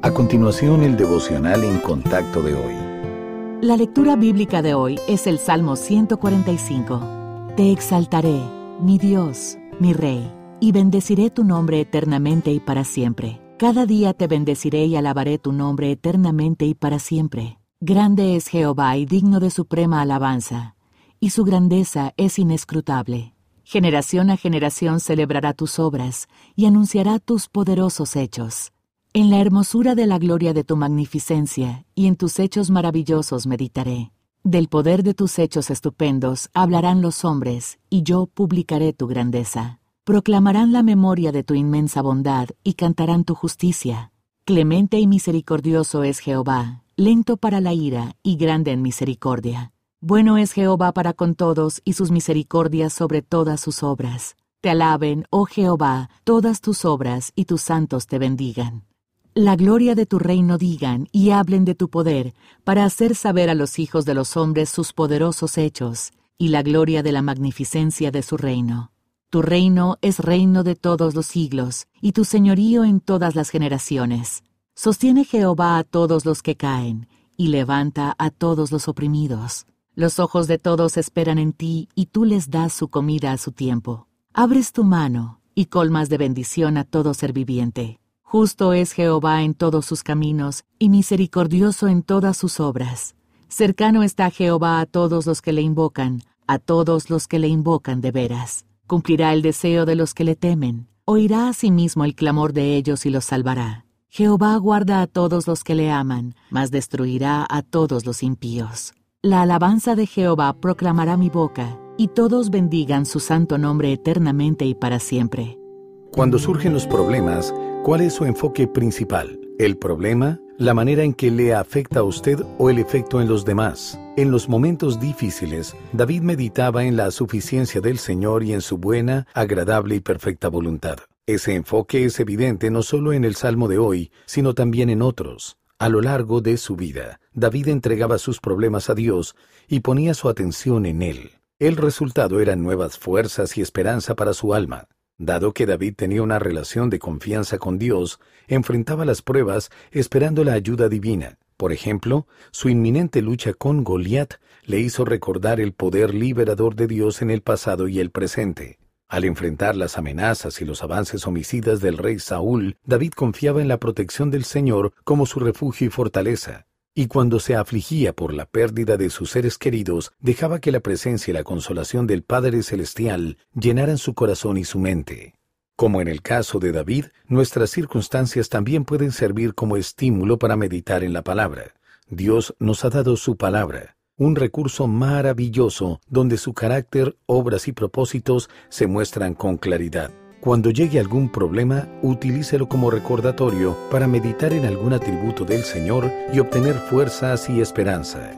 A continuación, el devocional en contacto de hoy. La lectura bíblica de hoy es el Salmo 145. Te exaltaré, mi Dios, mi Rey, y bendeciré tu nombre eternamente y para siempre. Cada día te bendeciré y alabaré tu nombre eternamente y para siempre. Grande es Jehová y digno de suprema alabanza, y su grandeza es inescrutable. Generación a generación celebrará tus obras y anunciará tus poderosos hechos. En la hermosura de la gloria de tu magnificencia y en tus hechos maravillosos meditaré. Del poder de tus hechos estupendos hablarán los hombres, y yo publicaré tu grandeza. Proclamarán la memoria de tu inmensa bondad y cantarán tu justicia. Clemente y misericordioso es Jehová, lento para la ira y grande en misericordia. Bueno es Jehová para con todos y sus misericordias sobre todas sus obras. Te alaben, oh Jehová, todas tus obras y tus santos te bendigan la gloria de tu reino digan y hablen de tu poder, para hacer saber a los hijos de los hombres sus poderosos hechos, y la gloria de la magnificencia de su reino. Tu reino es reino de todos los siglos, y tu señorío en todas las generaciones. Sostiene Jehová a todos los que caen, y levanta a todos los oprimidos. Los ojos de todos esperan en ti, y tú les das su comida a su tiempo. Abres tu mano, y colmas de bendición a todo ser viviente. Justo es Jehová en todos sus caminos, y misericordioso en todas sus obras. Cercano está Jehová a todos los que le invocan, a todos los que le invocan de veras. Cumplirá el deseo de los que le temen, oirá asimismo el clamor de ellos y los salvará. Jehová guarda a todos los que le aman, mas destruirá a todos los impíos. La alabanza de Jehová proclamará mi boca, y todos bendigan su santo nombre eternamente y para siempre. Cuando surgen los problemas, ¿Cuál es su enfoque principal? ¿El problema? ¿La manera en que le afecta a usted o el efecto en los demás? En los momentos difíciles, David meditaba en la suficiencia del Señor y en su buena, agradable y perfecta voluntad. Ese enfoque es evidente no solo en el Salmo de hoy, sino también en otros. A lo largo de su vida, David entregaba sus problemas a Dios y ponía su atención en Él. El resultado eran nuevas fuerzas y esperanza para su alma. Dado que David tenía una relación de confianza con Dios, enfrentaba las pruebas esperando la ayuda divina. Por ejemplo, su inminente lucha con Goliat le hizo recordar el poder liberador de Dios en el pasado y el presente. Al enfrentar las amenazas y los avances homicidas del rey Saúl, David confiaba en la protección del Señor como su refugio y fortaleza y cuando se afligía por la pérdida de sus seres queridos, dejaba que la presencia y la consolación del Padre Celestial llenaran su corazón y su mente. Como en el caso de David, nuestras circunstancias también pueden servir como estímulo para meditar en la palabra. Dios nos ha dado su palabra, un recurso maravilloso donde su carácter, obras y propósitos se muestran con claridad. Cuando llegue algún problema, utilícelo como recordatorio para meditar en algún atributo del Señor y obtener fuerzas y esperanza.